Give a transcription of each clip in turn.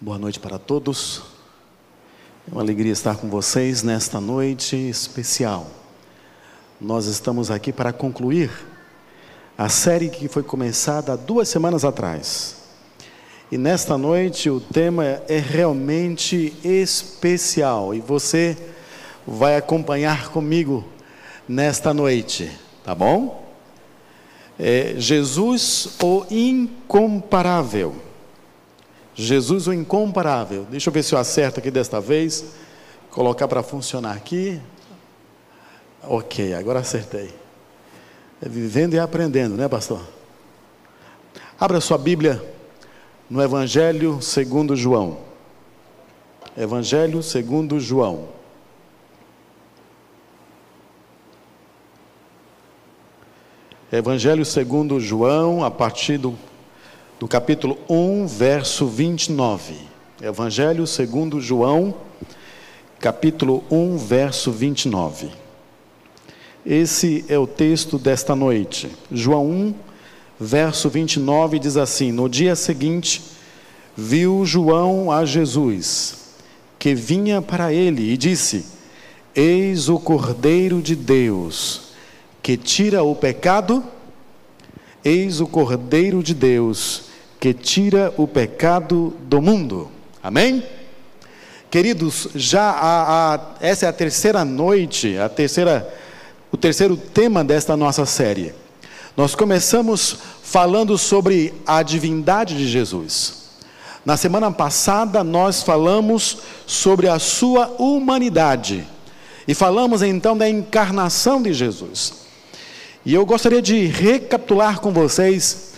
Boa noite para todos. É uma alegria estar com vocês nesta noite especial. Nós estamos aqui para concluir a série que foi começada há duas semanas atrás. E nesta noite o tema é realmente especial e você vai acompanhar comigo nesta noite, tá bom? É Jesus o incomparável. Jesus o incomparável. Deixa eu ver se eu acerto aqui desta vez. Colocar para funcionar aqui. Ok, agora acertei. É vivendo e aprendendo, né, pastor? Abra sua Bíblia no Evangelho segundo João. Evangelho segundo João. Evangelho segundo João, a partir do, do capítulo 1, verso 29. Evangelho segundo João, capítulo 1, verso 29. Esse é o texto desta noite. João 1, verso 29 diz assim: No dia seguinte, viu João a Jesus, que vinha para ele, e disse: Eis o Cordeiro de Deus que tira o pecado, eis o Cordeiro de Deus que tira o pecado do mundo. Amém? Queridos, já a, a, essa é a terceira noite, a terceira, o terceiro tema desta nossa série. Nós começamos falando sobre a divindade de Jesus. Na semana passada nós falamos sobre a sua humanidade e falamos então da encarnação de Jesus. E eu gostaria de recapitular com vocês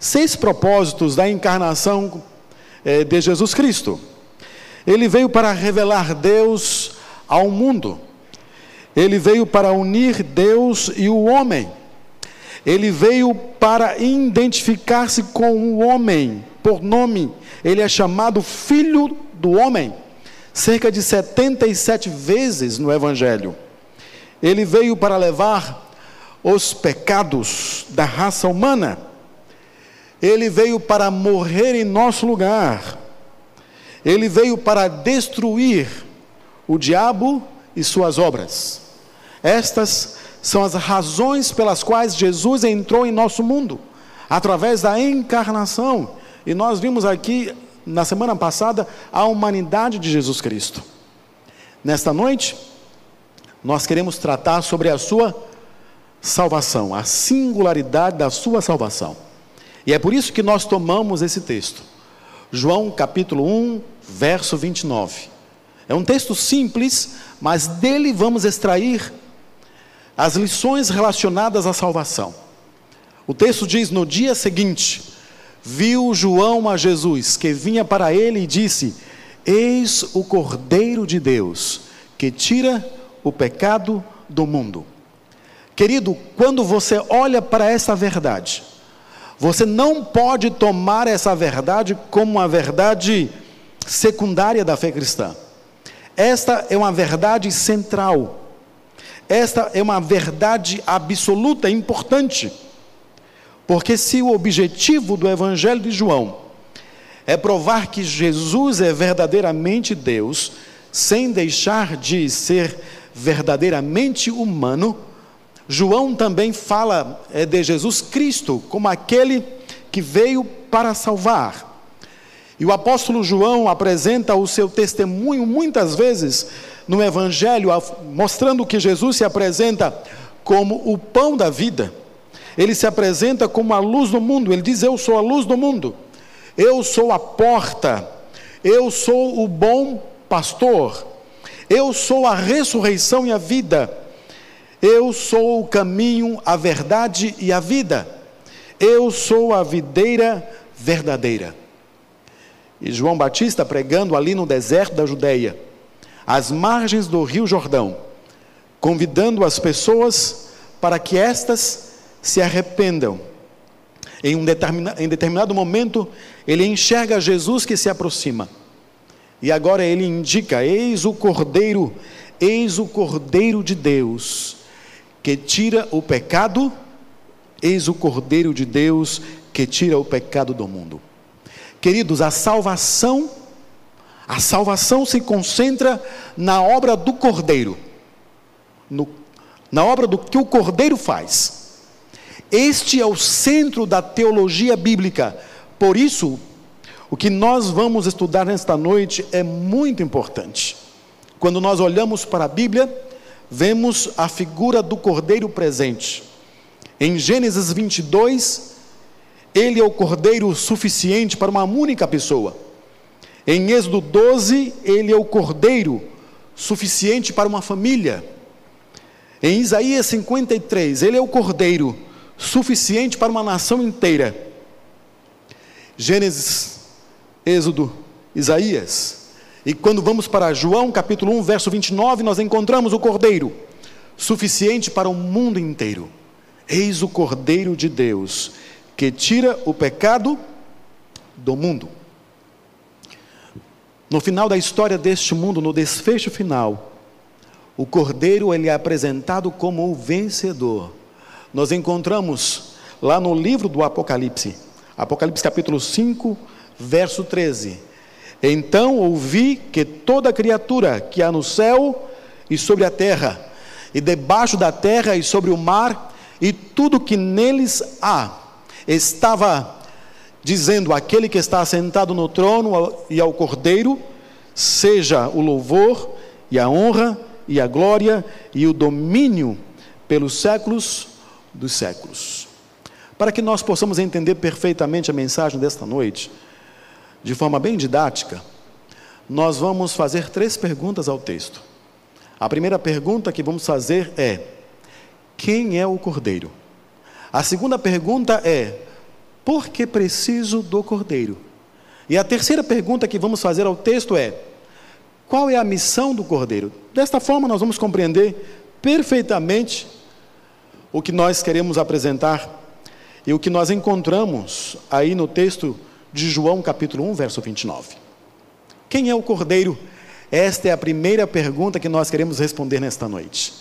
seis propósitos da encarnação eh, de Jesus Cristo. Ele veio para revelar Deus ao mundo. Ele veio para unir Deus e o homem. Ele veio para identificar-se com o homem por nome. Ele é chamado Filho do Homem, cerca de 77 vezes no Evangelho. Ele veio para levar os pecados da raça humana. Ele veio para morrer em nosso lugar. Ele veio para destruir o diabo e suas obras. Estas são as razões pelas quais Jesus entrou em nosso mundo, através da encarnação. E nós vimos aqui, na semana passada, a humanidade de Jesus Cristo. Nesta noite, nós queremos tratar sobre a sua salvação, a singularidade da sua salvação. E é por isso que nós tomamos esse texto. João capítulo 1, verso 29. É um texto simples, mas dele vamos extrair as lições relacionadas à salvação. O texto diz: No dia seguinte, viu João a Jesus, que vinha para ele e disse: Eis o Cordeiro de Deus, que tira o pecado do mundo. Querido, quando você olha para essa verdade, você não pode tomar essa verdade como uma verdade secundária da fé cristã. Esta é uma verdade central. Esta é uma verdade absoluta, importante. Porque se o objetivo do Evangelho de João é provar que Jesus é verdadeiramente Deus, sem deixar de ser verdadeiramente humano, João também fala é, de Jesus Cristo como aquele que veio para salvar. E o apóstolo João apresenta o seu testemunho muitas vezes no Evangelho, mostrando que Jesus se apresenta como o pão da vida. Ele se apresenta como a luz do mundo. Ele diz: Eu sou a luz do mundo. Eu sou a porta. Eu sou o bom pastor. Eu sou a ressurreição e a vida. Eu sou o caminho, a verdade e a vida. Eu sou a videira verdadeira. E João Batista pregando ali no deserto da Judéia, às margens do Rio Jordão, convidando as pessoas para que estas se arrependam. Em um em determinado momento, ele enxerga Jesus que se aproxima. E agora ele indica: Eis o Cordeiro, eis o Cordeiro de Deus que tira o pecado, eis o Cordeiro de Deus que tira o pecado do mundo. Queridos, a salvação A salvação se concentra na obra do Cordeiro, no, na obra do que o Cordeiro faz. Este é o centro da teologia bíblica. Por isso, o que nós vamos estudar nesta noite é muito importante. Quando nós olhamos para a Bíblia, vemos a figura do Cordeiro presente. Em Gênesis 22, ele é o Cordeiro suficiente para uma única pessoa. Em Êxodo 12, ele é o cordeiro suficiente para uma família. Em Isaías 53, ele é o cordeiro suficiente para uma nação inteira. Gênesis, Êxodo, Isaías. E quando vamos para João capítulo 1, verso 29, nós encontramos o cordeiro suficiente para o mundo inteiro. Eis o cordeiro de Deus que tira o pecado do mundo. No final da história deste mundo, no desfecho final, o Cordeiro ele é apresentado como o vencedor. Nós encontramos lá no livro do Apocalipse, Apocalipse capítulo 5, verso 13. Então ouvi que toda criatura que há no céu e sobre a terra, e debaixo da terra e sobre o mar, e tudo que neles há, estava dizendo: Aquele que está sentado no trono e ao cordeiro, seja o louvor e a honra e a glória e o domínio pelos séculos dos séculos. Para que nós possamos entender perfeitamente a mensagem desta noite, de forma bem didática, nós vamos fazer três perguntas ao texto. A primeira pergunta que vamos fazer é: quem é o cordeiro? A segunda pergunta é: por que preciso do cordeiro? E a terceira pergunta que vamos fazer ao texto é: qual é a missão do cordeiro? Desta forma, nós vamos compreender perfeitamente o que nós queremos apresentar e o que nós encontramos aí no texto de João, capítulo 1, verso 29. Quem é o cordeiro? Esta é a primeira pergunta que nós queremos responder nesta noite.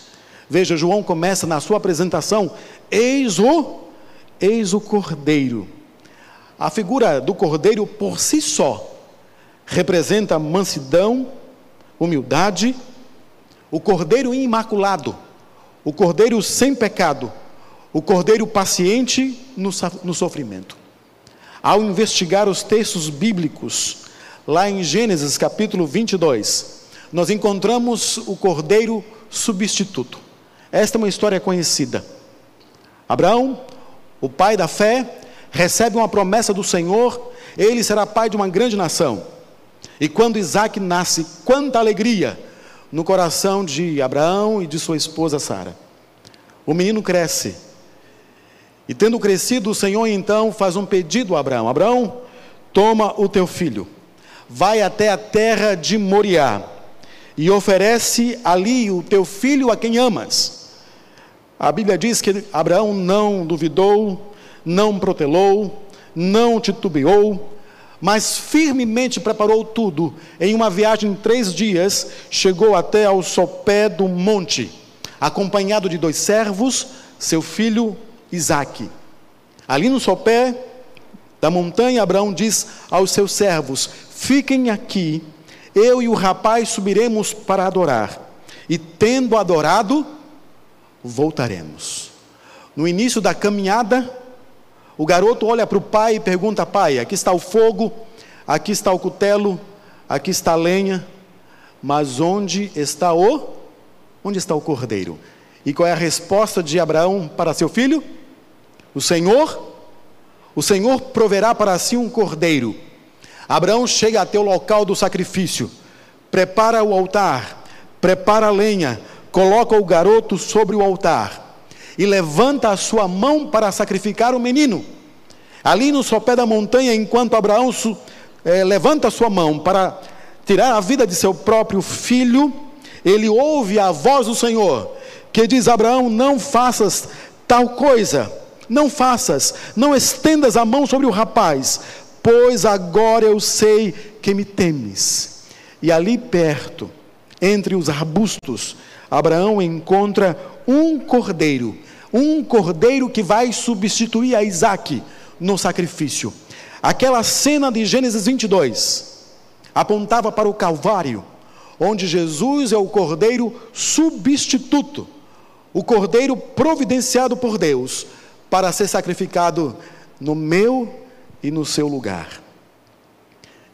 Veja, João começa na sua apresentação: Eis o, eis o cordeiro. A figura do cordeiro por si só representa mansidão, humildade, o cordeiro imaculado, o cordeiro sem pecado, o cordeiro paciente no, no sofrimento. Ao investigar os textos bíblicos, lá em Gênesis capítulo 22, nós encontramos o cordeiro substituto. Esta é uma história conhecida. Abraão, o pai da fé, recebe uma promessa do Senhor, ele será pai de uma grande nação. E quando Isaac nasce, quanta alegria no coração de Abraão e de sua esposa Sara. O menino cresce. E tendo crescido, o Senhor então faz um pedido a Abraão: Abraão, toma o teu filho, vai até a terra de Moriá e oferece ali o teu filho a quem amas. A Bíblia diz que Abraão não duvidou, não protelou, não titubeou, mas firmemente preparou tudo. Em uma viagem de três dias, chegou até ao sopé do monte, acompanhado de dois servos, seu filho Isaque. Ali no sopé da montanha, Abraão diz aos seus servos: Fiquem aqui, eu e o rapaz subiremos para adorar, e tendo adorado, voltaremos. No início da caminhada, o garoto olha para o pai e pergunta: Pai, aqui está o fogo, aqui está o cutelo, aqui está a lenha, mas onde está o? Onde está o cordeiro? E qual é a resposta de Abraão para seu filho? O Senhor, o Senhor proverá para si um cordeiro. Abraão chega até o local do sacrifício, prepara o altar, prepara a lenha, coloca o garoto sobre o altar e levanta a sua mão para sacrificar o menino. Ali no sopé da montanha, enquanto Abraão é, levanta a sua mão para tirar a vida de seu próprio filho, ele ouve a voz do Senhor, que diz: Abraão, não faças tal coisa, não faças, não estendas a mão sobre o rapaz, pois agora eu sei que me temes. E ali perto, entre os arbustos, Abraão encontra um cordeiro um cordeiro que vai substituir a Isaac no sacrifício. Aquela cena de Gênesis 22, apontava para o Calvário, onde Jesus é o cordeiro substituto, o cordeiro providenciado por Deus para ser sacrificado no meu e no seu lugar.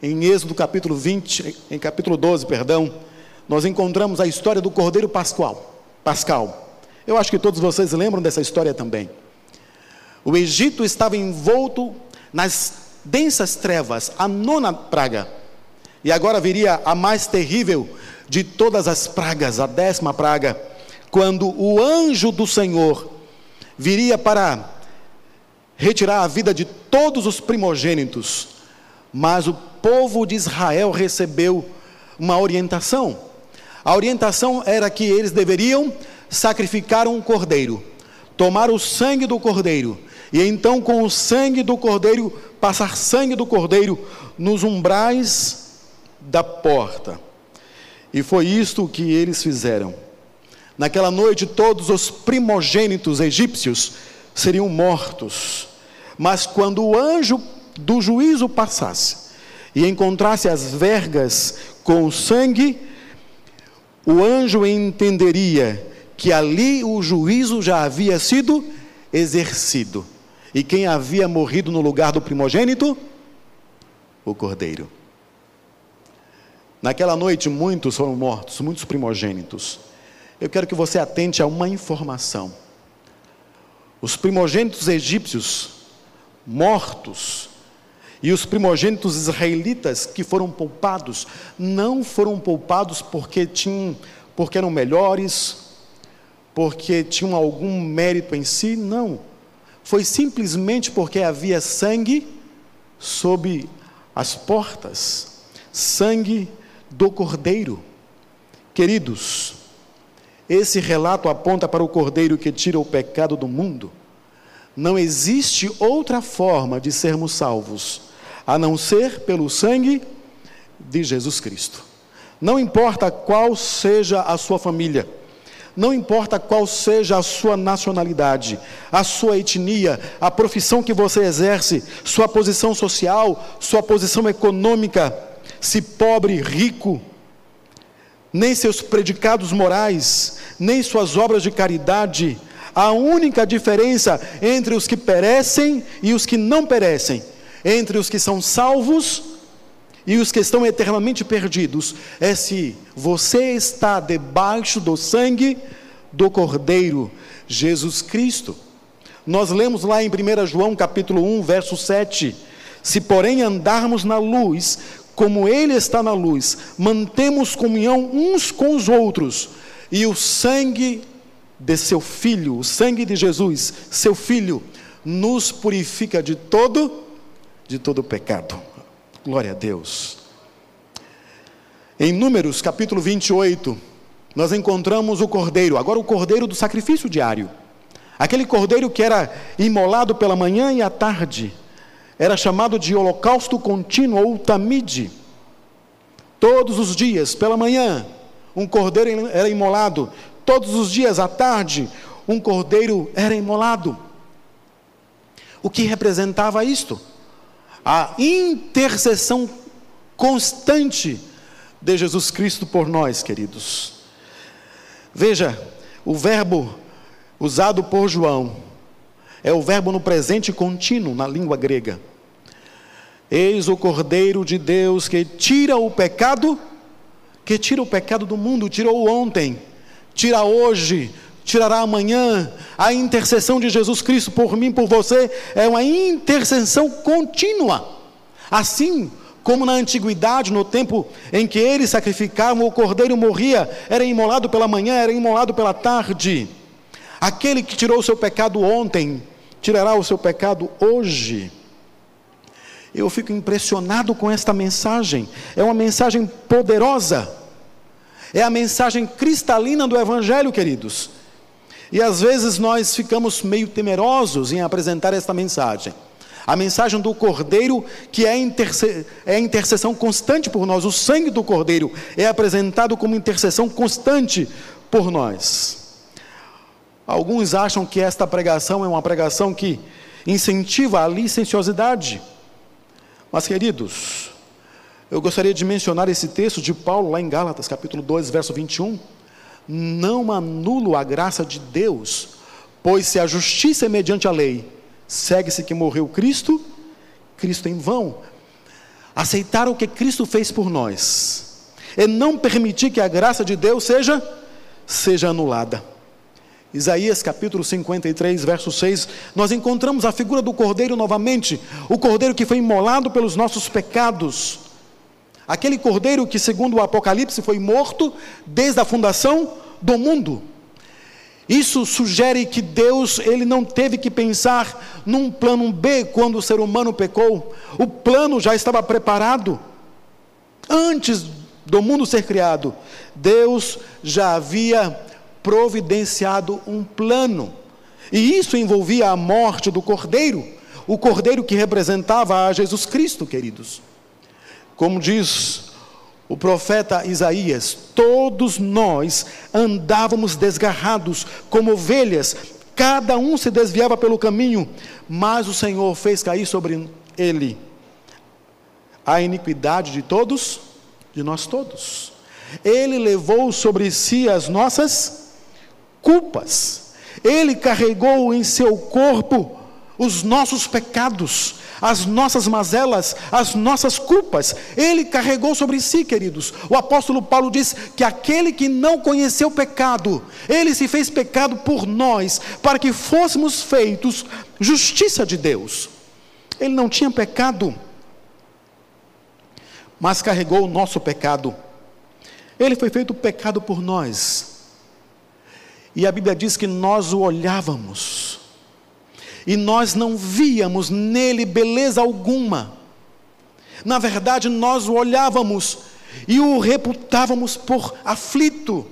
Em Êxodo capítulo 20, em capítulo 12, perdão, nós encontramos a história do cordeiro pascual, pascal. Eu acho que todos vocês lembram dessa história também. O Egito estava envolto nas densas trevas, a nona praga. E agora viria a mais terrível de todas as pragas, a décima praga, quando o anjo do Senhor viria para retirar a vida de todos os primogênitos, mas o povo de Israel recebeu uma orientação. A orientação era que eles deveriam sacrificar um cordeiro, tomar o sangue do cordeiro, e então com o sangue do cordeiro, passar sangue do cordeiro nos umbrais da porta. E foi isto que eles fizeram. Naquela noite, todos os primogênitos egípcios seriam mortos. Mas quando o anjo do juízo passasse e encontrasse as vergas com o sangue, o anjo entenderia que ali o juízo já havia sido exercido. E quem havia morrido no lugar do primogênito? O cordeiro. Naquela noite, muitos foram mortos, muitos primogênitos. Eu quero que você atente a uma informação. Os primogênitos egípcios mortos e os primogênitos israelitas que foram poupados não foram poupados porque tinham porque eram melhores, porque tinham algum mérito em si, não. Foi simplesmente porque havia sangue sob as portas, sangue do Cordeiro. Queridos, esse relato aponta para o Cordeiro que tira o pecado do mundo. Não existe outra forma de sermos salvos a não ser pelo sangue de Jesus Cristo. Não importa qual seja a sua família, não importa qual seja a sua nacionalidade, a sua etnia, a profissão que você exerce, sua posição social, sua posição econômica, se pobre, rico, nem seus predicados morais, nem suas obras de caridade. A única diferença entre os que perecem e os que não perecem, entre os que são salvos e os que estão eternamente perdidos, é se você está debaixo do sangue do Cordeiro Jesus Cristo. Nós lemos lá em 1 João capítulo 1, verso 7: Se porém andarmos na luz, como Ele está na luz, mantemos comunhão uns com os outros, e o sangue de seu Filho, o sangue de Jesus, seu Filho, nos purifica de todo, de todo pecado. Glória a Deus. Em Números capítulo 28, nós encontramos o cordeiro, agora o cordeiro do sacrifício diário. Aquele cordeiro que era imolado pela manhã e à tarde era chamado de holocausto contínuo ou tamide. Todos os dias, pela manhã, um cordeiro era imolado. Todos os dias, à tarde, um cordeiro era imolado. O que representava isto? A intercessão constante de Jesus Cristo por nós, queridos. Veja, o verbo usado por João é o verbo no presente contínuo na língua grega. Eis o Cordeiro de Deus que tira o pecado, que tira o pecado do mundo, tirou ontem, tira hoje, tirará amanhã. A intercessão de Jesus Cristo por mim, por você, é uma intercessão contínua. Assim como na antiguidade, no tempo em que eles sacrificavam, o cordeiro morria, era imolado pela manhã, era imolado pela tarde. Aquele que tirou o seu pecado ontem, tirará o seu pecado hoje. Eu fico impressionado com esta mensagem, é uma mensagem poderosa, é a mensagem cristalina do Evangelho, queridos. E às vezes nós ficamos meio temerosos em apresentar esta mensagem. A mensagem do Cordeiro, que é, interse é intercessão constante por nós, o sangue do Cordeiro é apresentado como intercessão constante por nós. Alguns acham que esta pregação é uma pregação que incentiva a licenciosidade. Mas, queridos, Eu gostaria de mencionar esse texto de Paulo lá em Gálatas, capítulo 2, verso 21. Não anulo a graça de Deus, pois se a justiça é mediante a lei, segue-se que morreu Cristo, Cristo em vão. Aceitar o que Cristo fez por nós é não permitir que a graça de Deus seja seja anulada. Isaías capítulo 53, verso 6, nós encontramos a figura do cordeiro novamente, o cordeiro que foi imolado pelos nossos pecados. Aquele cordeiro que, segundo o Apocalipse, foi morto desde a fundação do mundo. Isso sugere que Deus ele não teve que pensar num plano B quando o ser humano pecou. O plano já estava preparado. Antes do mundo ser criado, Deus já havia providenciado um plano. E isso envolvia a morte do cordeiro, o cordeiro que representava a Jesus Cristo, queridos. Como diz o profeta Isaías: todos nós andávamos desgarrados como ovelhas, cada um se desviava pelo caminho, mas o Senhor fez cair sobre ele a iniquidade de todos, de nós todos. Ele levou sobre si as nossas culpas, ele carregou em seu corpo os nossos pecados as nossas mazelas, as nossas culpas, ele carregou sobre si, queridos. O apóstolo Paulo diz que aquele que não conheceu pecado, ele se fez pecado por nós, para que fôssemos feitos justiça de Deus. Ele não tinha pecado, mas carregou o nosso pecado. Ele foi feito pecado por nós. E a Bíblia diz que nós o olhávamos e nós não víamos nele beleza alguma. Na verdade, nós o olhávamos e o reputávamos por aflito,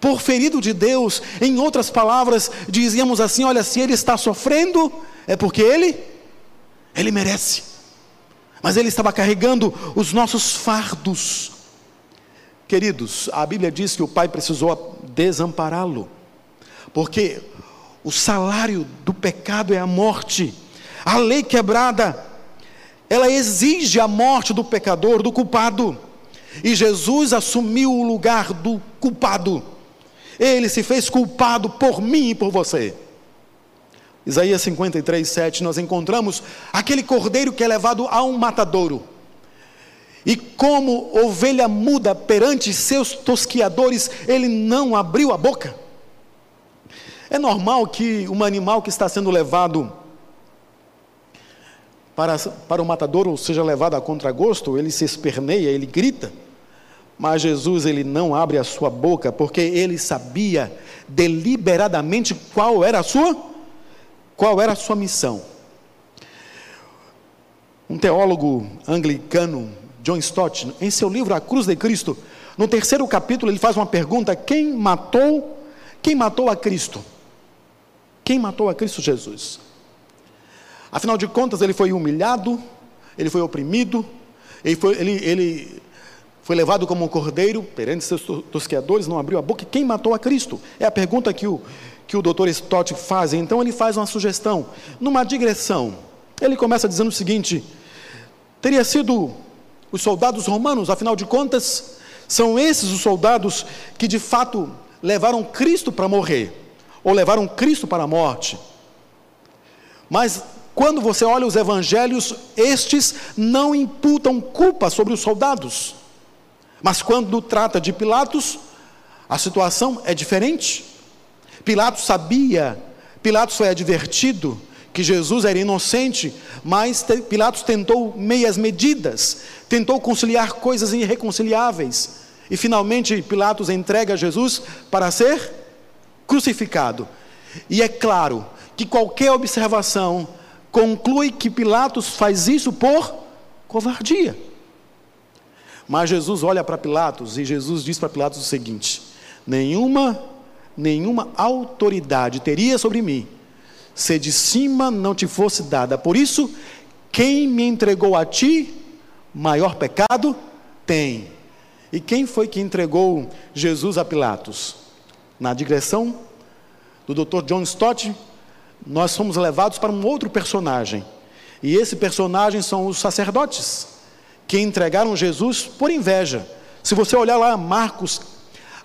por ferido de Deus. Em outras palavras, dizíamos assim: olha, se ele está sofrendo, é porque ele, ele merece. Mas ele estava carregando os nossos fardos. Queridos, a Bíblia diz que o pai precisou desampará-lo, porque o salário do pecado é a morte. A lei quebrada, ela exige a morte do pecador, do culpado. E Jesus assumiu o lugar do culpado. Ele se fez culpado por mim e por você. Isaías 53, 7, nós encontramos aquele cordeiro que é levado a um matadouro. E como ovelha muda perante seus tosquiadores, ele não abriu a boca. É normal que um animal que está sendo levado para, para o matadouro seja levado a contragosto, ele se esperneia, ele grita. Mas Jesus ele não abre a sua boca porque ele sabia deliberadamente qual era a sua qual era a sua missão. Um teólogo anglicano, John Stott, em seu livro A Cruz de Cristo, no terceiro capítulo ele faz uma pergunta: quem matou quem matou a Cristo? Quem matou a Cristo Jesus? Afinal de contas, ele foi humilhado, ele foi oprimido, ele foi, ele, ele foi levado como um cordeiro perante seus tosqueadores, não abriu a boca. Quem matou a Cristo? É a pergunta que o, que o doutor Stott faz. Então ele faz uma sugestão, numa digressão. Ele começa dizendo o seguinte: teria sido os soldados romanos, afinal de contas, são esses os soldados que de fato levaram Cristo para morrer ou levaram Cristo para a morte. Mas quando você olha os evangelhos, estes não imputam culpa sobre os soldados. Mas quando trata de Pilatos, a situação é diferente. Pilatos sabia, Pilatos foi advertido que Jesus era inocente, mas Pilatos tentou meias medidas, tentou conciliar coisas irreconciliáveis. E finalmente Pilatos entrega Jesus para ser crucificado. E é claro que qualquer observação conclui que Pilatos faz isso por covardia. Mas Jesus olha para Pilatos e Jesus diz para Pilatos o seguinte: nenhuma nenhuma autoridade teria sobre mim se de cima não te fosse dada. Por isso, quem me entregou a ti, maior pecado tem. E quem foi que entregou Jesus a Pilatos? Na digressão do Dr. John Stott, nós fomos levados para um outro personagem. E esse personagem são os sacerdotes, que entregaram Jesus por inveja. Se você olhar lá Marcos,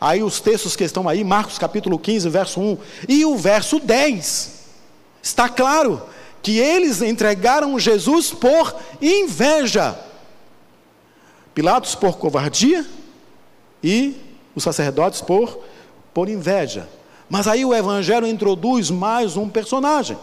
aí os textos que estão aí, Marcos capítulo 15, verso 1 e o verso 10, está claro que eles entregaram Jesus por inveja. Pilatos por covardia e os sacerdotes por, por inveja. Mas aí o Evangelho introduz mais um personagem.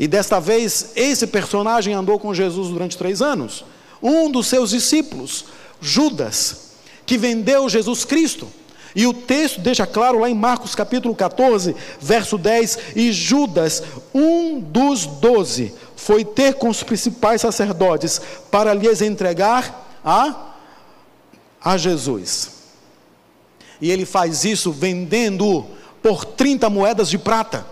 E desta vez, esse personagem andou com Jesus durante três anos. Um dos seus discípulos, Judas, que vendeu Jesus Cristo. E o texto deixa claro lá em Marcos capítulo 14, verso 10: E Judas, um dos doze, foi ter com os principais sacerdotes para lhes entregar a, a Jesus. E ele faz isso vendendo por 30 moedas de prata.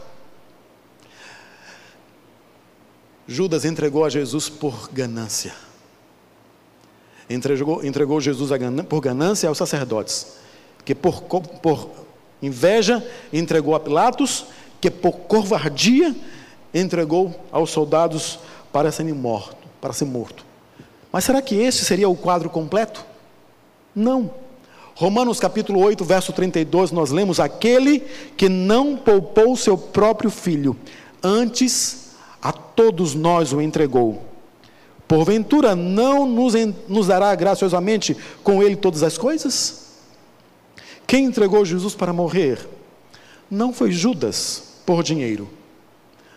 Judas entregou a Jesus por ganância. Entregou, entregou Jesus por ganância aos sacerdotes, que por, por inveja entregou a Pilatos, que por covardia entregou aos soldados para serem morto, para ser morto. Mas será que esse seria o quadro completo? Não. Romanos capítulo 8, verso 32, nós lemos: Aquele que não poupou seu próprio filho, antes a todos nós o entregou. Porventura não nos, nos dará graciosamente com ele todas as coisas? Quem entregou Jesus para morrer? Não foi Judas por dinheiro,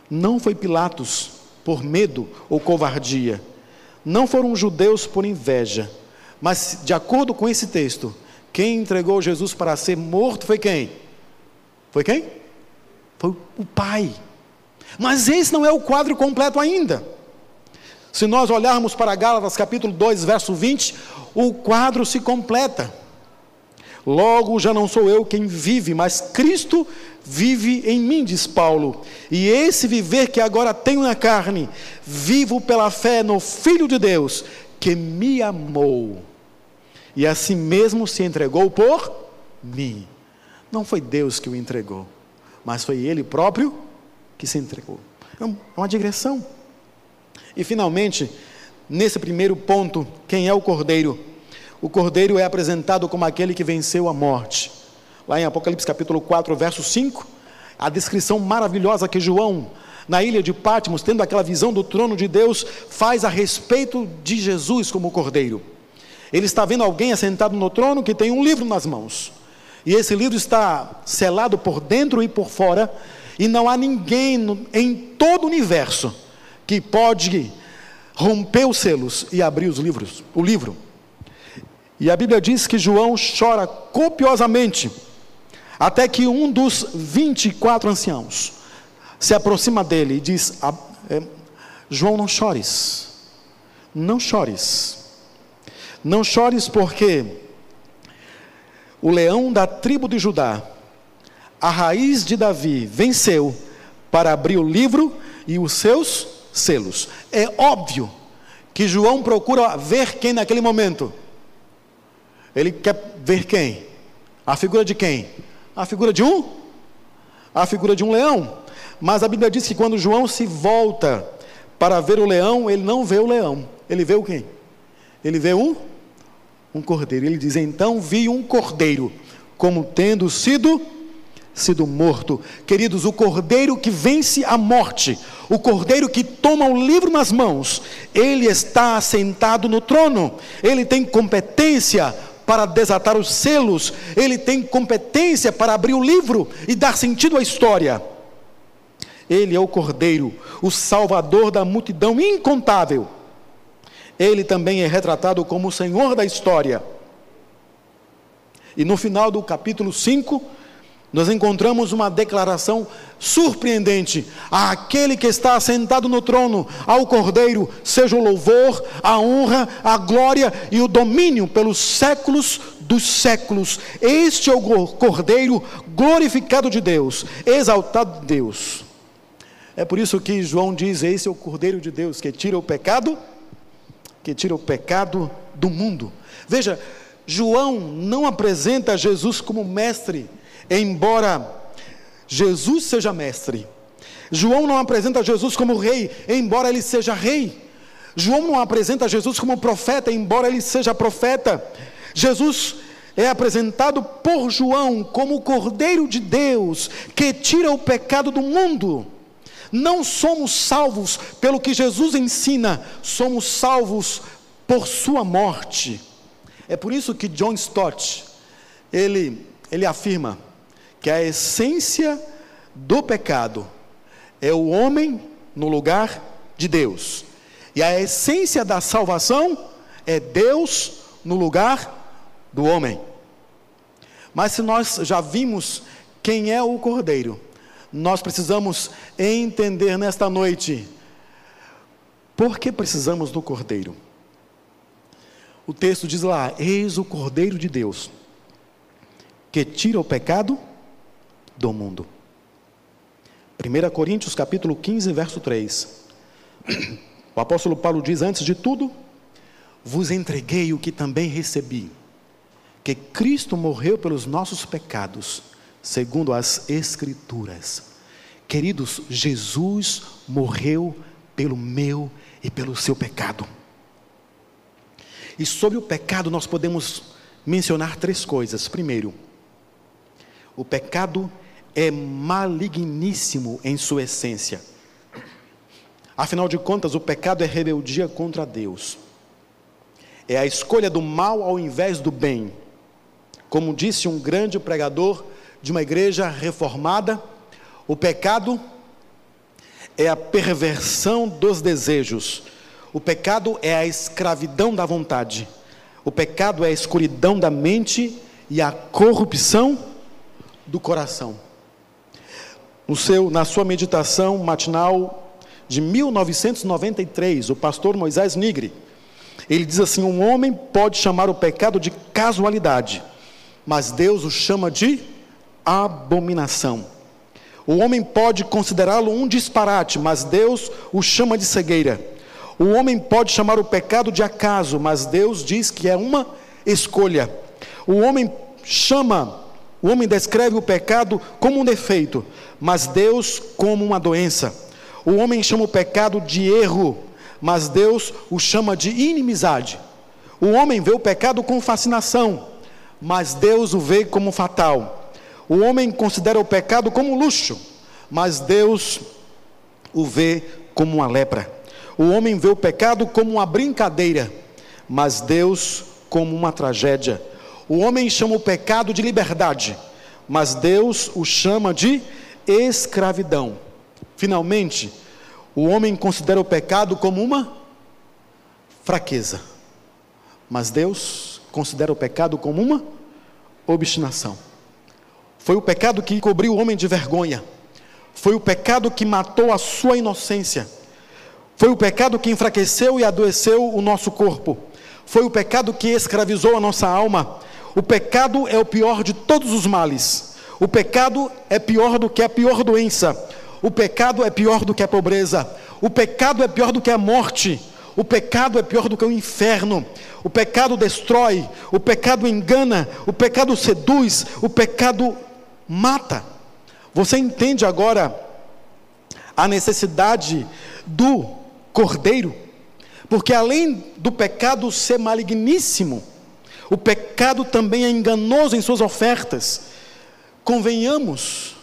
não foi Pilatos por medo ou covardia, não foram judeus por inveja, mas de acordo com esse texto, quem entregou Jesus para ser morto foi quem? Foi quem? Foi o Pai. Mas esse não é o quadro completo ainda. Se nós olharmos para Gálatas capítulo 2, verso 20, o quadro se completa. Logo já não sou eu quem vive, mas Cristo vive em mim, diz Paulo. E esse viver que agora tenho na carne, vivo pela fé no Filho de Deus, que me amou e a si mesmo se entregou por mim. Não foi Deus que o entregou, mas foi Ele próprio que se entregou. É, é uma digressão. E finalmente, nesse primeiro ponto, quem é o Cordeiro? O Cordeiro é apresentado como aquele que venceu a morte. Lá em Apocalipse capítulo 4, verso 5, a descrição maravilhosa que João, na ilha de Patmos, tendo aquela visão do trono de Deus, faz a respeito de Jesus como Cordeiro. Ele está vendo alguém assentado no trono que tem um livro nas mãos. E esse livro está selado por dentro e por fora, e não há ninguém no, em todo o universo que pode romper os selos e abrir os livros, o livro. E a Bíblia diz que João chora copiosamente, até que um dos 24 anciãos se aproxima dele e diz: é, João, não chores, não chores. Não chores porque o leão da tribo de Judá, a raiz de Davi, venceu para abrir o livro e os seus selos. É óbvio que João procura ver quem naquele momento. Ele quer ver quem? A figura de quem? A figura de um? A figura de um leão. Mas a Bíblia diz que quando João se volta para ver o leão, ele não vê o leão. Ele vê o quem? Ele vê um um cordeiro. Ele diz: Então vi um cordeiro, como tendo sido sido morto. Queridos, o cordeiro que vence a morte, o cordeiro que toma o livro nas mãos, ele está assentado no trono. Ele tem competência para desatar os selos, ele tem competência para abrir o livro e dar sentido à história. Ele é o cordeiro, o salvador da multidão incontável ele também é retratado como o Senhor da história. E no final do capítulo 5, nós encontramos uma declaração surpreendente: aquele que está sentado no trono, ao Cordeiro, seja o louvor, a honra, a glória e o domínio pelos séculos dos séculos. Este é o Cordeiro glorificado de Deus, exaltado de Deus. É por isso que João diz: Esse é o Cordeiro de Deus que tira o pecado que tira o pecado do mundo. Veja, João não apresenta Jesus como mestre, embora Jesus seja mestre. João não apresenta Jesus como rei, embora ele seja rei. João não apresenta Jesus como profeta, embora ele seja profeta. Jesus é apresentado por João como o Cordeiro de Deus que tira o pecado do mundo. Não somos salvos pelo que Jesus ensina, somos salvos por sua morte. É por isso que John Stott, ele, ele afirma que a essência do pecado é o homem no lugar de Deus. E a essência da salvação é Deus no lugar do homem. Mas se nós já vimos quem é o Cordeiro, nós precisamos entender nesta noite por que precisamos do Cordeiro. O texto diz lá: Eis o Cordeiro de Deus, que tira o pecado do mundo. 1 Coríntios capítulo 15, verso 3. O apóstolo Paulo diz: Antes de tudo, vos entreguei o que também recebi, que Cristo morreu pelos nossos pecados, segundo as Escrituras. Queridos, Jesus morreu pelo meu e pelo seu pecado. E sobre o pecado nós podemos mencionar três coisas. Primeiro, o pecado é maligníssimo em sua essência. Afinal de contas, o pecado é rebeldia contra Deus. É a escolha do mal ao invés do bem. Como disse um grande pregador de uma igreja reformada, o pecado é a perversão dos desejos. O pecado é a escravidão da vontade. O pecado é a escuridão da mente e a corrupção do coração. No seu, na sua meditação matinal de 1993, o pastor Moisés Nigre. Ele diz assim: um homem pode chamar o pecado de casualidade, mas Deus o chama de abominação. O homem pode considerá-lo um disparate, mas Deus o chama de cegueira. O homem pode chamar o pecado de acaso, mas Deus diz que é uma escolha. O homem chama, o homem descreve o pecado como um defeito, mas Deus como uma doença. O homem chama o pecado de erro, mas Deus o chama de inimizade. O homem vê o pecado com fascinação, mas Deus o vê como fatal. O homem considera o pecado como luxo, mas Deus o vê como uma lepra. O homem vê o pecado como uma brincadeira, mas Deus como uma tragédia. O homem chama o pecado de liberdade, mas Deus o chama de escravidão. Finalmente, o homem considera o pecado como uma fraqueza, mas Deus considera o pecado como uma obstinação. Foi o pecado que cobriu o homem de vergonha, foi o pecado que matou a sua inocência, foi o pecado que enfraqueceu e adoeceu o nosso corpo, foi o pecado que escravizou a nossa alma. O pecado é o pior de todos os males. O pecado é pior do que a pior doença. O pecado é pior do que a pobreza. O pecado é pior do que a morte. O pecado é pior do que o inferno. O pecado destrói. O pecado engana. O pecado seduz. O pecado mata. Você entende agora a necessidade do cordeiro? Porque além do pecado ser maligníssimo, o pecado também é enganoso em suas ofertas. Convenhamos,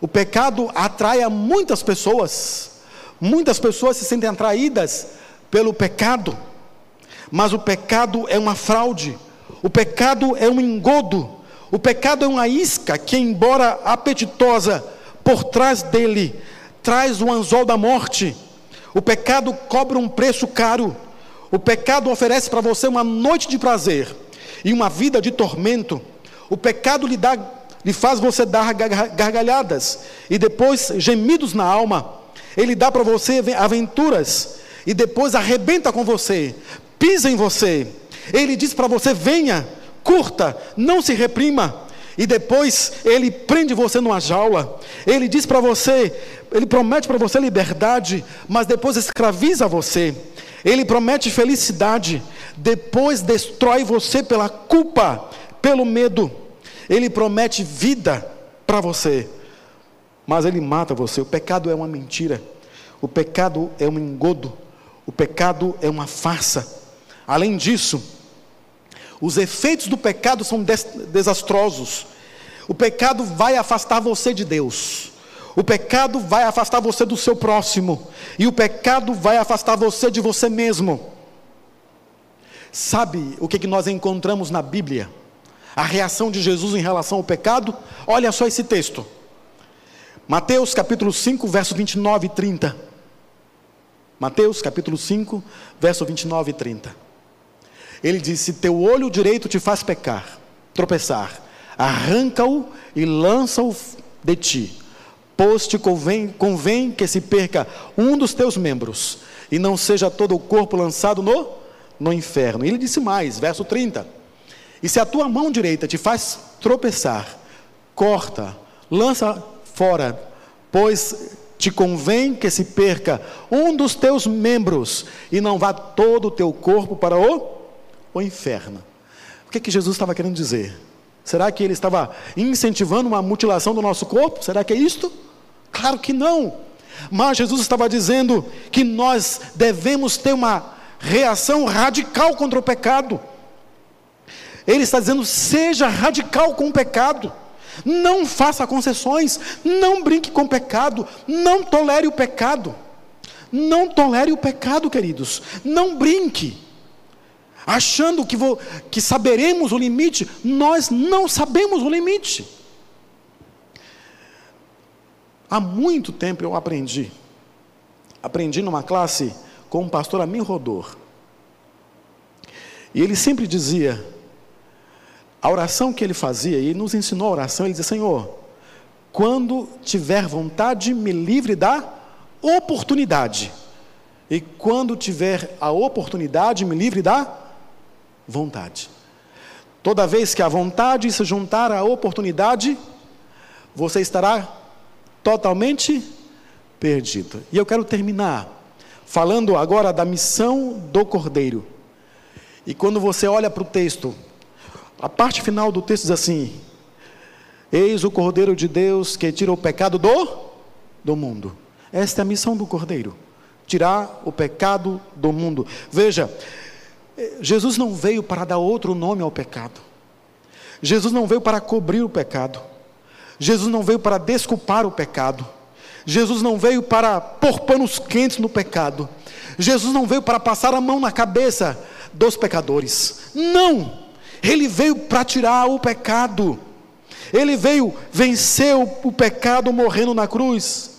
o pecado atrai a muitas pessoas, muitas pessoas se sentem atraídas pelo pecado, mas o pecado é uma fraude, o pecado é um engodo, o pecado é uma isca que, embora apetitosa, por trás dele traz o anzol da morte. O pecado cobra um preço caro. O pecado oferece para você uma noite de prazer e uma vida de tormento. O pecado lhe dá lhe faz você dar gargalhadas e depois gemidos na alma. Ele dá para você aventuras e depois arrebenta com você, pisa em você. Ele diz para você: venha, curta, não se reprima. E depois ele prende você numa jaula. Ele diz para você, ele promete para você liberdade, mas depois escraviza você. Ele promete felicidade, depois destrói você pela culpa, pelo medo. Ele promete vida para você, mas ele mata você. O pecado é uma mentira. O pecado é um engodo. O pecado é uma farsa. Além disso, os efeitos do pecado são desastrosos. O pecado vai afastar você de Deus. O pecado vai afastar você do seu próximo. E o pecado vai afastar você de você mesmo. Sabe o que, que nós encontramos na Bíblia? A reação de Jesus em relação ao pecado? Olha só esse texto. Mateus capítulo 5, verso 29 e 30. Mateus capítulo 5, verso 29 e 30. Ele diz: Se teu olho direito te faz pecar, tropeçar, arranca-o e lança-o de ti, pois te convém, convém que se perca um dos teus membros, e não seja todo o corpo lançado no, no inferno. E ele disse mais, verso 30: E se a tua mão direita te faz tropeçar, corta, lança fora, pois te convém que se perca um dos teus membros, e não vá todo o teu corpo para o o inferno. O que, que Jesus estava querendo dizer? Será que ele estava incentivando uma mutilação do nosso corpo? Será que é isto? Claro que não. Mas Jesus estava dizendo que nós devemos ter uma reação radical contra o pecado. Ele está dizendo: seja radical com o pecado. Não faça concessões, não brinque com o pecado, não tolere o pecado. Não tolere o pecado, queridos. Não brinque achando que, vou, que saberemos o limite, nós não sabemos o limite. Há muito tempo eu aprendi, aprendi numa classe com um pastor Amin Rodor, e ele sempre dizia, a oração que ele fazia, e ele nos ensinou a oração, ele dizia: Senhor, quando tiver vontade, me livre da oportunidade. E quando tiver a oportunidade, me livre da vontade. Toda vez que a vontade se juntar à oportunidade, você estará totalmente perdido. E eu quero terminar falando agora da missão do Cordeiro. E quando você olha para o texto, a parte final do texto diz assim: Eis o Cordeiro de Deus que tira o pecado do, do mundo. Esta é a missão do Cordeiro: tirar o pecado do mundo. Veja, Jesus não veio para dar outro nome ao pecado. Jesus não veio para cobrir o pecado. Jesus não veio para desculpar o pecado. Jesus não veio para pôr panos quentes no pecado. Jesus não veio para passar a mão na cabeça dos pecadores. Não! Ele veio para tirar o pecado. Ele veio vencer o pecado morrendo na cruz.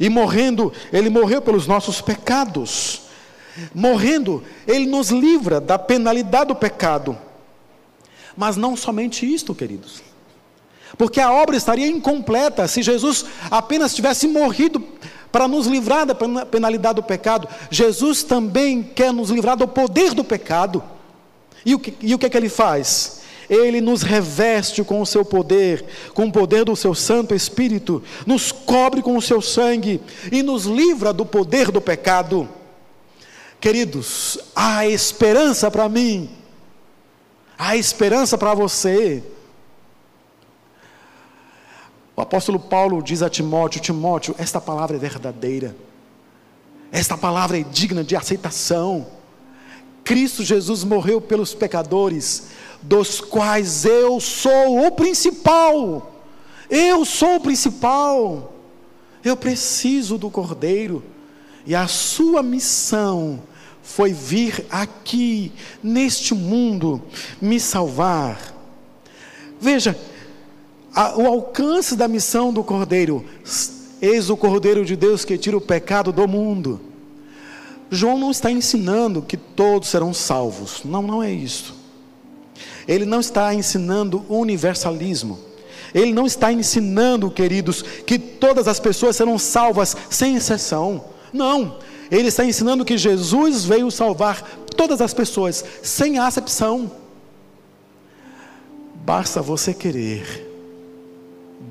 E morrendo, ele morreu pelos nossos pecados. Morrendo, ele nos livra da penalidade do pecado. Mas não somente isto, queridos. Porque a obra estaria incompleta se Jesus apenas tivesse morrido para nos livrar da penalidade do pecado. Jesus também quer nos livrar do poder do pecado. E o que, e o que, é que ele faz? Ele nos reveste com o seu poder, com o poder do seu Santo Espírito, nos cobre com o seu sangue e nos livra do poder do pecado. Queridos, há esperança para mim, há esperança para você. O apóstolo Paulo diz a Timóteo: Timóteo, esta palavra é verdadeira, esta palavra é digna de aceitação. Cristo Jesus morreu pelos pecadores, dos quais eu sou o principal. Eu sou o principal. Eu preciso do Cordeiro. E a sua missão foi vir aqui, neste mundo, me salvar. Veja, a, o alcance da missão do Cordeiro, eis o Cordeiro de Deus que tira o pecado do mundo. João não está ensinando que todos serão salvos, não, não é isso. Ele não está ensinando universalismo. Ele não está ensinando, queridos, que todas as pessoas serão salvas sem exceção. Não, ele está ensinando que Jesus veio salvar todas as pessoas, sem acepção. Basta você querer,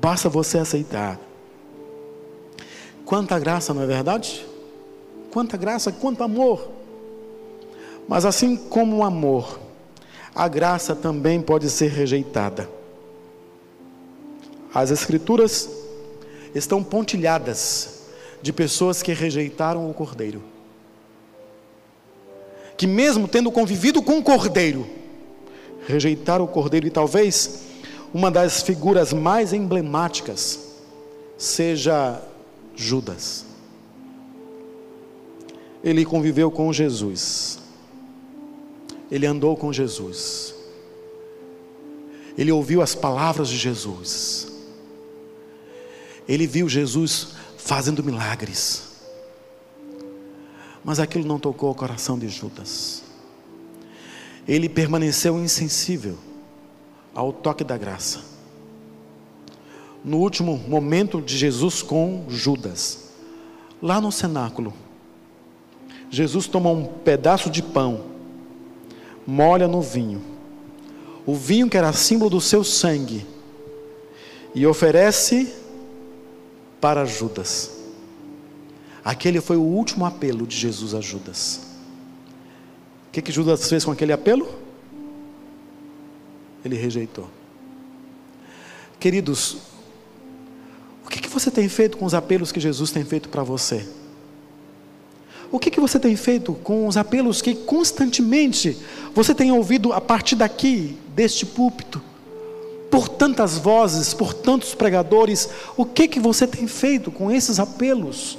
basta você aceitar. Quanta graça, não é verdade? Quanta graça, quanto amor. Mas assim como o amor, a graça também pode ser rejeitada. As Escrituras estão pontilhadas de pessoas que rejeitaram o Cordeiro. que, mesmo tendo convivido com o cordeiro, rejeitaram o cordeiro e talvez uma das figuras mais emblemáticas seja Judas. Ele conviveu com Jesus, ele andou com Jesus, ele ouviu as palavras de Jesus, ele viu Jesus fazendo milagres, mas aquilo não tocou o coração de Judas, ele permaneceu insensível ao toque da graça. No último momento de Jesus com Judas, lá no cenáculo, Jesus toma um pedaço de pão, molha no vinho, o vinho que era símbolo do seu sangue, e oferece para Judas. Aquele foi o último apelo de Jesus a Judas. O que, que Judas fez com aquele apelo? Ele rejeitou. Queridos, o que, que você tem feito com os apelos que Jesus tem feito para você? O que, que você tem feito com os apelos que constantemente você tem ouvido a partir daqui, deste púlpito? Por tantas vozes, por tantos pregadores, o que, que você tem feito com esses apelos?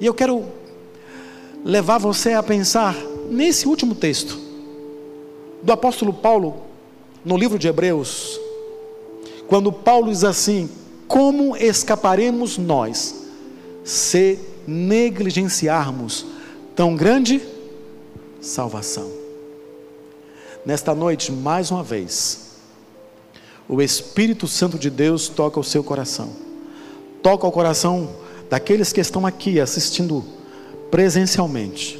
E eu quero levar você a pensar nesse último texto do apóstolo Paulo, no livro de Hebreus, quando Paulo diz assim: Como escaparemos nós se negligenciarmos tão grande salvação. Nesta noite, mais uma vez, o Espírito Santo de Deus toca o seu coração, toca o coração daqueles que estão aqui assistindo presencialmente,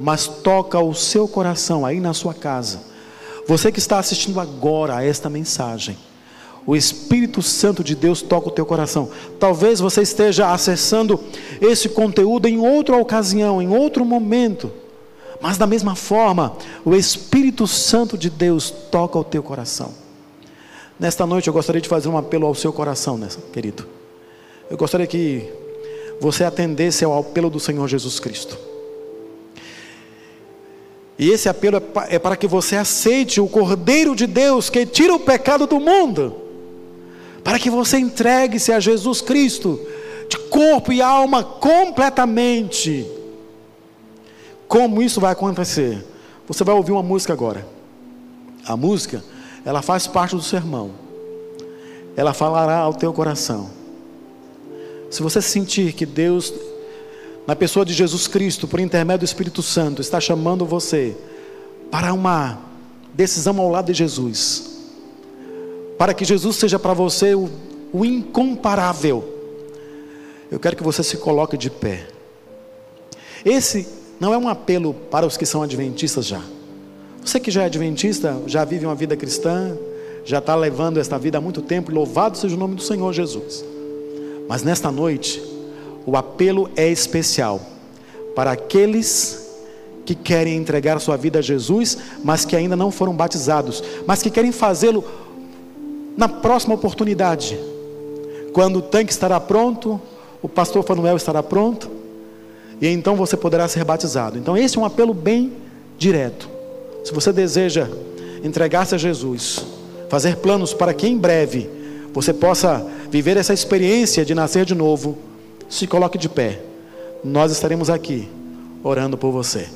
mas toca o seu coração aí na sua casa. Você que está assistindo agora a esta mensagem, o Espírito Santo de Deus toca o teu coração. Talvez você esteja acessando esse conteúdo em outra ocasião, em outro momento. Mas da mesma forma, o Espírito Santo de Deus toca o teu coração. Nesta noite eu gostaria de fazer um apelo ao seu coração, né, querido. Eu gostaria que você atendesse ao apelo do Senhor Jesus Cristo. E esse apelo é para que você aceite o Cordeiro de Deus que tira o pecado do mundo para que você entregue-se a Jesus Cristo, de corpo e alma completamente. Como isso vai acontecer? Você vai ouvir uma música agora. A música, ela faz parte do sermão. Ela falará ao teu coração. Se você sentir que Deus, na pessoa de Jesus Cristo, por intermédio do Espírito Santo, está chamando você para uma decisão ao lado de Jesus, para que Jesus seja para você o, o incomparável, eu quero que você se coloque de pé. Esse não é um apelo para os que são adventistas já. Você que já é adventista, já vive uma vida cristã, já está levando esta vida há muito tempo, louvado seja o nome do Senhor Jesus. Mas nesta noite, o apelo é especial para aqueles que querem entregar sua vida a Jesus, mas que ainda não foram batizados, mas que querem fazê-lo na próxima oportunidade, quando o tanque estará pronto, o pastor Fanuel estará pronto, e então você poderá ser batizado. Então, esse é um apelo bem direto. Se você deseja entregar-se a Jesus, fazer planos para que em breve você possa viver essa experiência de nascer de novo, se coloque de pé. Nós estaremos aqui orando por você.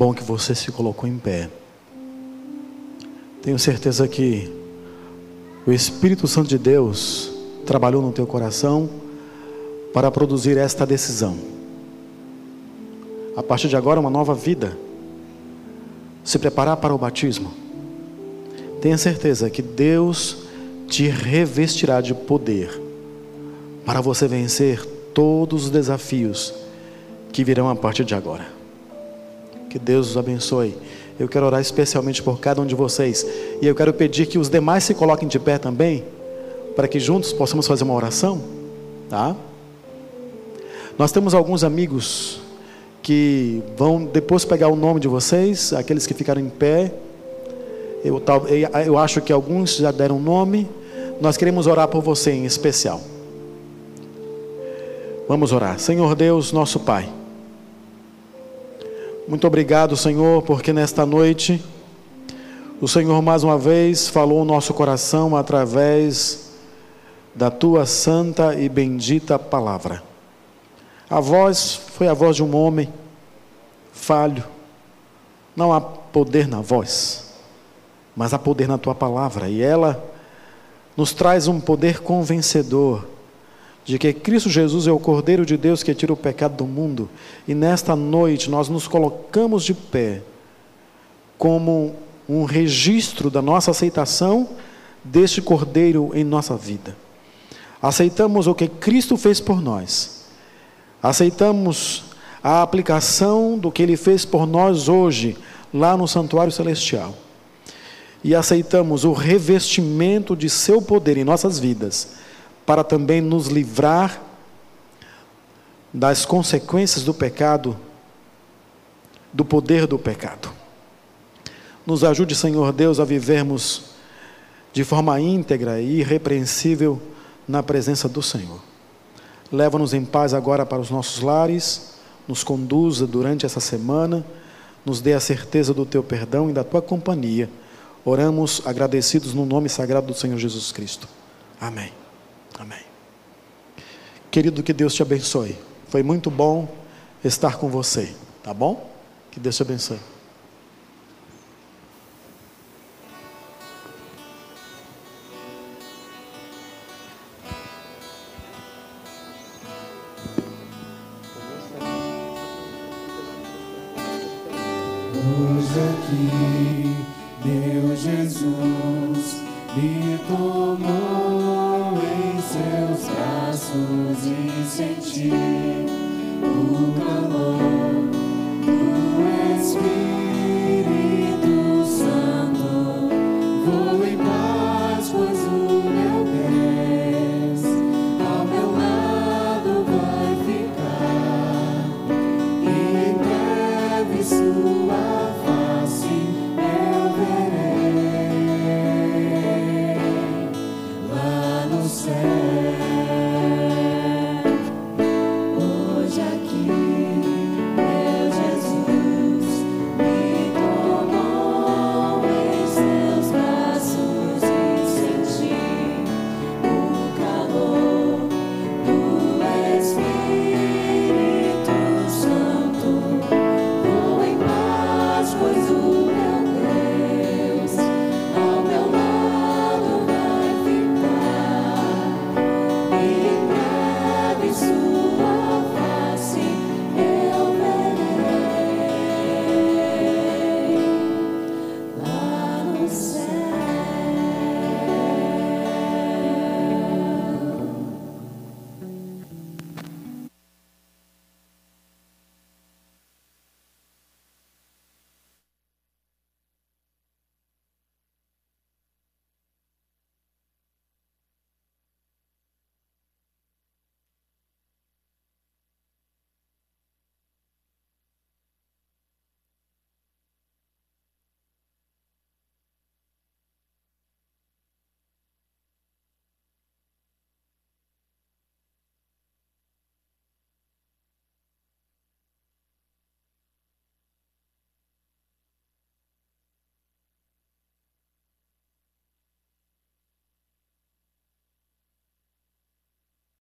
Bom que você se colocou em pé. Tenho certeza que o Espírito Santo de Deus trabalhou no teu coração para produzir esta decisão. A partir de agora, uma nova vida. Se preparar para o batismo. Tenha certeza que Deus te revestirá de poder para você vencer todos os desafios que virão a partir de agora. Que Deus os abençoe. Eu quero orar especialmente por cada um de vocês. E eu quero pedir que os demais se coloquem de pé também, para que juntos possamos fazer uma oração. Tá? Nós temos alguns amigos que vão depois pegar o nome de vocês, aqueles que ficaram em pé. Eu, eu acho que alguns já deram nome. Nós queremos orar por você em especial. Vamos orar. Senhor Deus, nosso Pai. Muito obrigado, Senhor, porque nesta noite o Senhor mais uma vez falou o nosso coração através da tua santa e bendita palavra. A voz foi a voz de um homem falho. Não há poder na voz, mas há poder na tua palavra, e ela nos traz um poder convencedor de que Cristo Jesus é o Cordeiro de Deus que tira o pecado do mundo, e nesta noite nós nos colocamos de pé como um registro da nossa aceitação deste Cordeiro em nossa vida. Aceitamos o que Cristo fez por nós, aceitamos a aplicação do que Ele fez por nós hoje, lá no Santuário Celestial, e aceitamos o revestimento de Seu poder em nossas vidas para também nos livrar das consequências do pecado, do poder do pecado. Nos ajude, Senhor Deus, a vivermos de forma íntegra e irrepreensível na presença do Senhor. Leva-nos em paz agora para os nossos lares, nos conduza durante essa semana, nos dê a certeza do teu perdão e da tua companhia. Oramos agradecidos no nome sagrado do Senhor Jesus Cristo. Amém. Amém. Querido, que Deus te abençoe. Foi muito bom estar com você, tá bom? Que Deus te abençoe. Hoje aqui, meu Jesus me tomou e senti